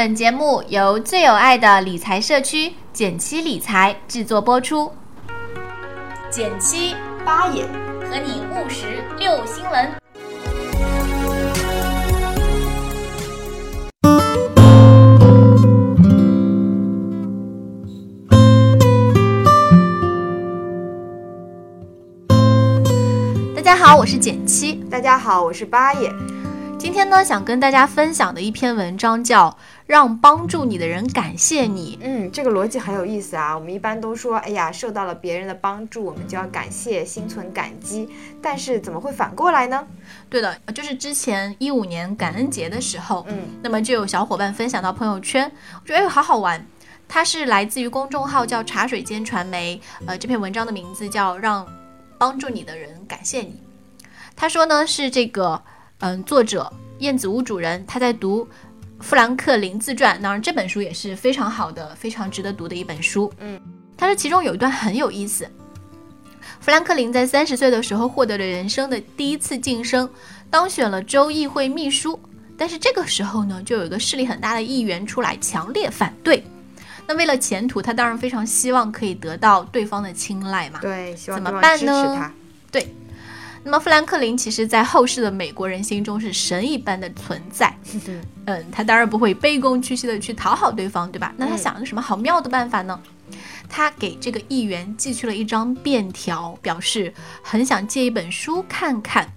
本节目由最有爱的理财社区简七理财制作播出。减七八爷和你务实六新闻。大家好，我是减七。大家好，我是八爷。今天呢，想跟大家分享的一篇文章叫《让帮助你的人感谢你》。嗯，这个逻辑很有意思啊。我们一般都说，哎呀，受到了别人的帮助，我们就要感谢，心存感激。但是怎么会反过来呢？对的，就是之前一五年感恩节的时候，嗯，那么就有小伙伴分享到朋友圈，我觉得哎好好玩。它是来自于公众号叫茶水间传媒，呃，这篇文章的名字叫《让帮助你的人感谢你》。他说呢是这个，嗯，作者燕子屋主人他在读富兰克林自传，当然这本书也是非常好的，非常值得读的一本书。嗯，他说其中有一段很有意思。富兰克林在三十岁的时候获得了人生的第一次晋升，当选了州议会秘书。但是这个时候呢，就有一个势力很大的议员出来强烈反对。那为了前途，他当然非常希望可以得到对方的青睐嘛。对，希望怎么办呢他。对。那么富兰克林其实在后世的美国人心中是神一般的存在。嗯，他当然不会卑躬屈膝的去讨好对方，对吧？那他嗯想了个什么好妙的办法呢？他给这个议员寄去了一张便条，表示很想借一本书看看。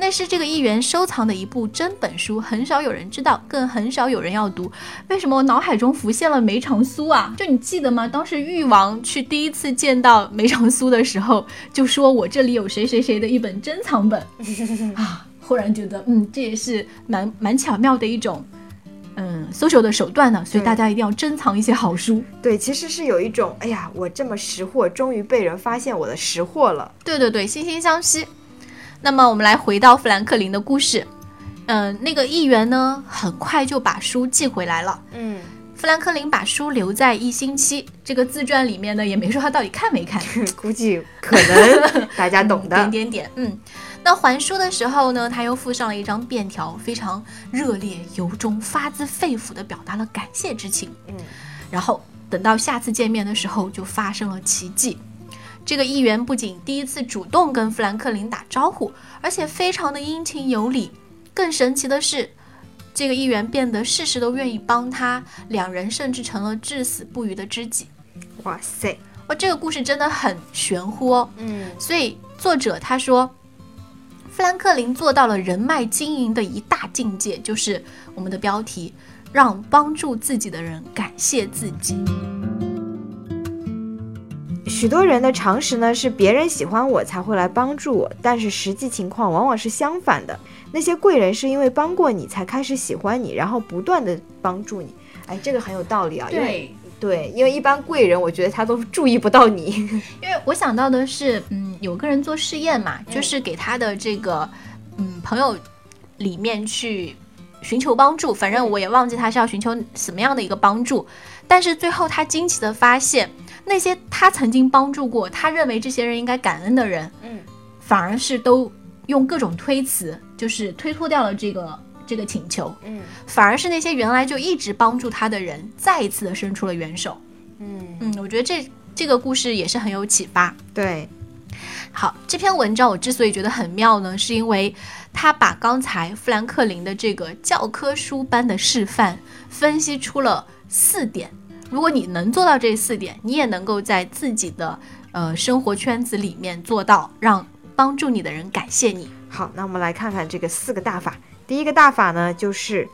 那是这个议员收藏的一部真本书，很少有人知道，更很少有人要读。为什么我脑海中浮现了梅长苏啊？就你记得吗？当时誉王去第一次见到梅长苏的时候，就说我这里有谁谁谁的一本珍藏本 啊。忽然觉得，嗯，这也是蛮蛮巧妙的一种，嗯，social 的手段呢。所以大家一定要珍藏一些好书。对，其实是有一种，哎呀，我这么识货，终于被人发现我的识货了。对对对，惺惺相惜。那么我们来回到富兰克林的故事。嗯，那个议员呢，很快就把书寄回来了。嗯，富兰克林把书留在一星期。这个自传里面呢，也没说他到底看没看。估计可能大家懂的。点点点，嗯。那还书的时候呢，他又附上了一张便条，非常热烈、由衷、发自肺腑地表达了感谢之情。嗯，然后等到下次见面的时候，就发生了奇迹。这个议员不仅第一次主动跟富兰克林打招呼，而且非常的殷勤有礼。更神奇的是，这个议员变得事事都愿意帮他，两人甚至成了至死不渝的知己。哇塞，哇，这个故事真的很玄乎哦。嗯，所以作者他说，富兰克林做到了人脉经营的一大境界，就是我们的标题：让帮助自己的人感谢自己。许多人的常识呢是别人喜欢我才会来帮助我，但是实际情况往往是相反的。那些贵人是因为帮过你才开始喜欢你，然后不断的帮助你。哎，这个很有道理啊。因为对，因为一般贵人，我觉得他都注意不到你。因为我想到的是，嗯，有个人做试验嘛，就是给他的这个嗯朋友里面去寻求帮助，反正我也忘记他是要寻求什么样的一个帮助，但是最后他惊奇的发现，那些他曾经帮助过，他认为这些人应该感恩的人，嗯，反而是都用各种推辞，就是推脱掉了这个这个请求，嗯反而是那些原来就一直帮助他的人，再一次的伸出了援手。嗯，嗯，我觉得这这个故事也是很有启发。对，好，这篇文章我之所以觉得很妙呢，是因为他把刚才富兰克林的这个教科书般的示范分析出了四点。如果你能做到这四点，你也能够在自己的呃生活圈子里面做到让帮助你的人感谢你。好，那我们来看看这个四个大法。第一个大法呢，就是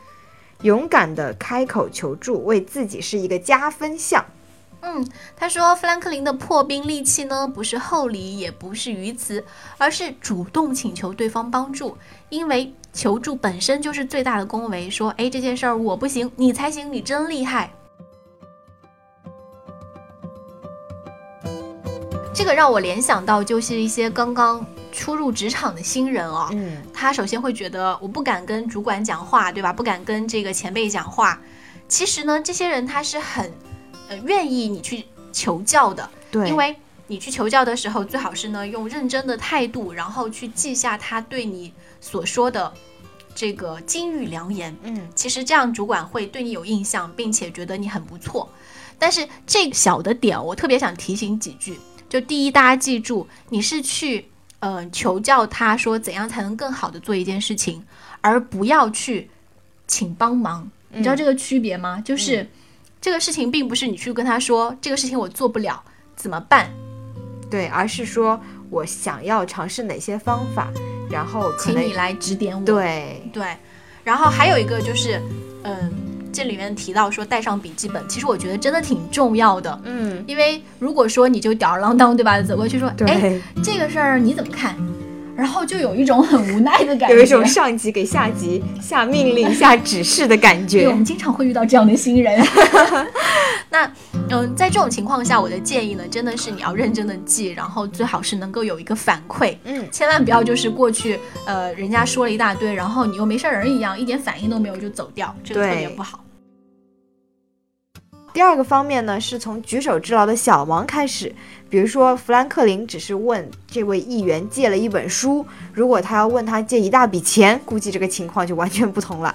勇敢的开口求助，为自己是一个加分项。嗯，他说富兰克林的破冰利器呢，不是厚礼，也不是愚词，而是主动请求对方帮助，因为求助本身就是最大的恭维。说，哎，这件事儿我不行，你才行，你真厉害。这个让我联想到，就是一些刚刚初入职场的新人哦，嗯他首先会觉得我不敢跟主管讲话，对吧？不敢跟这个前辈讲话。其实呢，这些人他是很呃愿意你去求教的，对，因为你去求教的时候，最好是呢用认真的态度，然后去记下他对你所说的这个金玉良言。嗯，其实这样主管会对你有印象，并且觉得你很不错。但是这小的点，我特别想提醒几句。就第一，大家记住，你是去呃求教他说怎样才能更好的做一件事情，而不要去请帮忙。你知道这个区别吗？就是这个事情并不是你去跟他说这个事情我做不了怎么办，对，而是说我想要尝试哪些方法，然后请你来指点我。对，对，然后还有一个就是，嗯，这里面提到说带上笔记本，其实我觉得真的挺重要的。嗯，因为如果说你就吊儿郎当，对吧？走过去说，哎，这个事儿你怎么看？然后就有一种很无奈的感觉，有一种上级给下级下命令、下指示的感觉对，我。们经常会遇到这样的新人。那，嗯，在这种情况下，我的建议呢，真的是你要认真的记，然后最好是能够有一个反馈，嗯，千万不要就是过去，呃，人家说了一大堆，然后你又没事人一样，一点反应都没有就走掉，这个特别不好。第二个方面呢，是从举手之劳的小忙开始，比如说富兰克林只是问这位议员借了一本书，如果他要问他借一大笔钱，估计这个情况就完全不同了。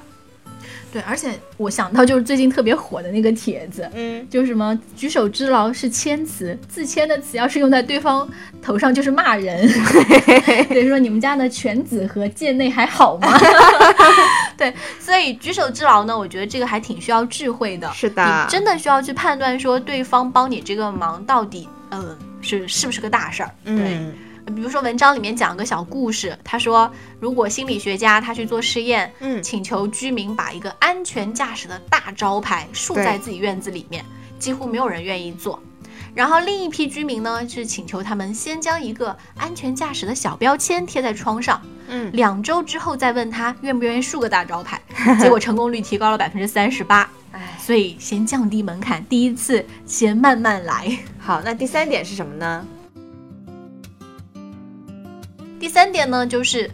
对，而且我想到就是最近特别火的那个帖子，嗯，就是什么举手之劳是谦词，自谦的词要是用在对方头上就是骂人。对，说你们家的犬子和贱内还好吗？对，所以举手之劳呢，我觉得这个还挺需要智慧的。是的你真的需要去判断说对方帮你这个忙到底，嗯、是是不是个大事儿。对，嗯，比如说文章里面讲个小故事，他说如果心理学家他去做试验，嗯请求居民把一个安全驾驶的大招牌竖在自己院子里面，几乎没有人愿意做。然后另一批居民呢是请求他们先将一个安全驾驶的小标签贴在窗上，嗯，两周之后再问他愿不愿意竖个大招牌，结果成功率提高了百分之三十八。哎，所以先降低门槛，第一次先慢慢来。好，那第三点是什么呢？第三点呢，就是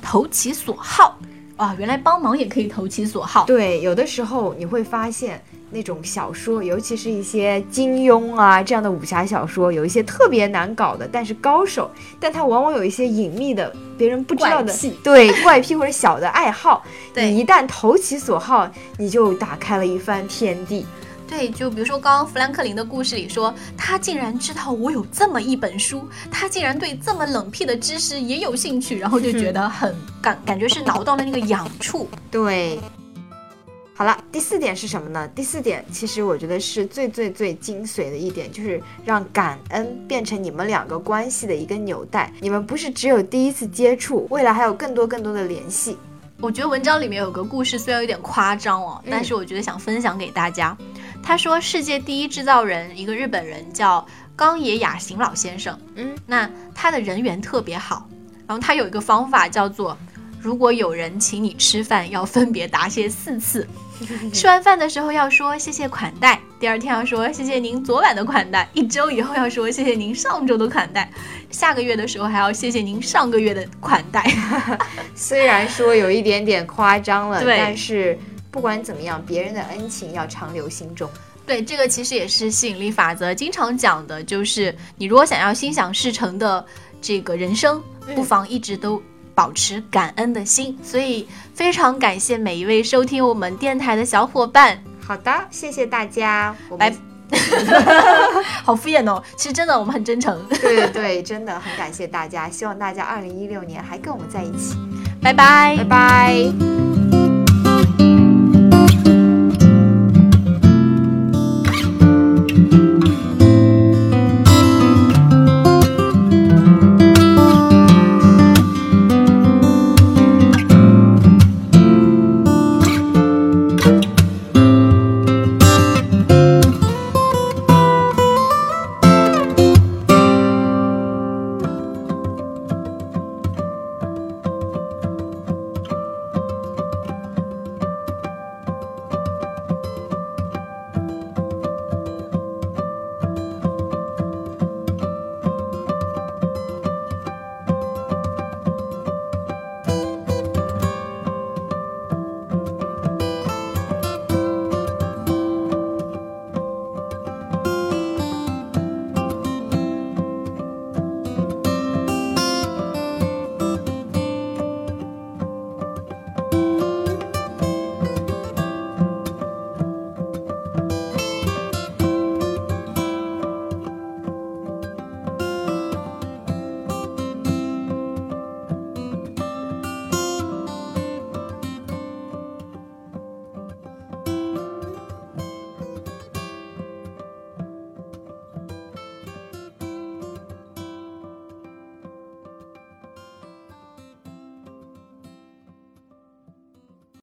投其所好啊，原来帮忙也可以投其所好。对，有的时候你会发现那种小说，尤其是一些金庸啊这样的武侠小说，有一些特别难搞的，但是高手，但他往往有一些隐秘的、别人不知道的怪对怪癖或者小的爱好。对你一旦投其所好，你就打开了一番天地。对，就比如说刚刚富兰克林的故事里说，他竟然知道我有这么一本书，他竟然对这么冷僻的知识也有兴趣，然后就觉得很感感觉是挠到了那个痒处。对。好了，第四点是什么呢？第四点其实我觉得是最最最精髓的一点，就是让感恩变成你们两个关系的一个纽带。你们不是只有第一次接触，未来还有更多更多的联系。我觉得文章里面有个故事，虽然有点夸张哦，但是我觉得想分享给大家。他说，世界第一制造人，一个日本人叫冈野雅行老先生。嗯，那他的人缘特别好，然后他有一个方法叫做，如果有人请你吃饭，要分别答谢四次。吃完饭的时候要说谢谢款待，第二天要说谢谢您昨晚的款待，一周以后要说谢谢您上周的款待，下个月的时候还要谢谢您上个月的款待。虽然说有一点点夸张了，但是不管怎么样，别人的恩情要长留心中。对，这个其实也是吸引力法则经常讲的，就是你如果想要心想事成的这个人生，不妨一直都保持感恩的心。所以非常感谢每一位收听我们电台的小伙伴，好的，谢谢大家，我拜们 好敷衍哦，其实真的我们很真诚，对对对，真的很感谢大家，希望大家二零一六年还跟我们在一起，拜拜拜拜。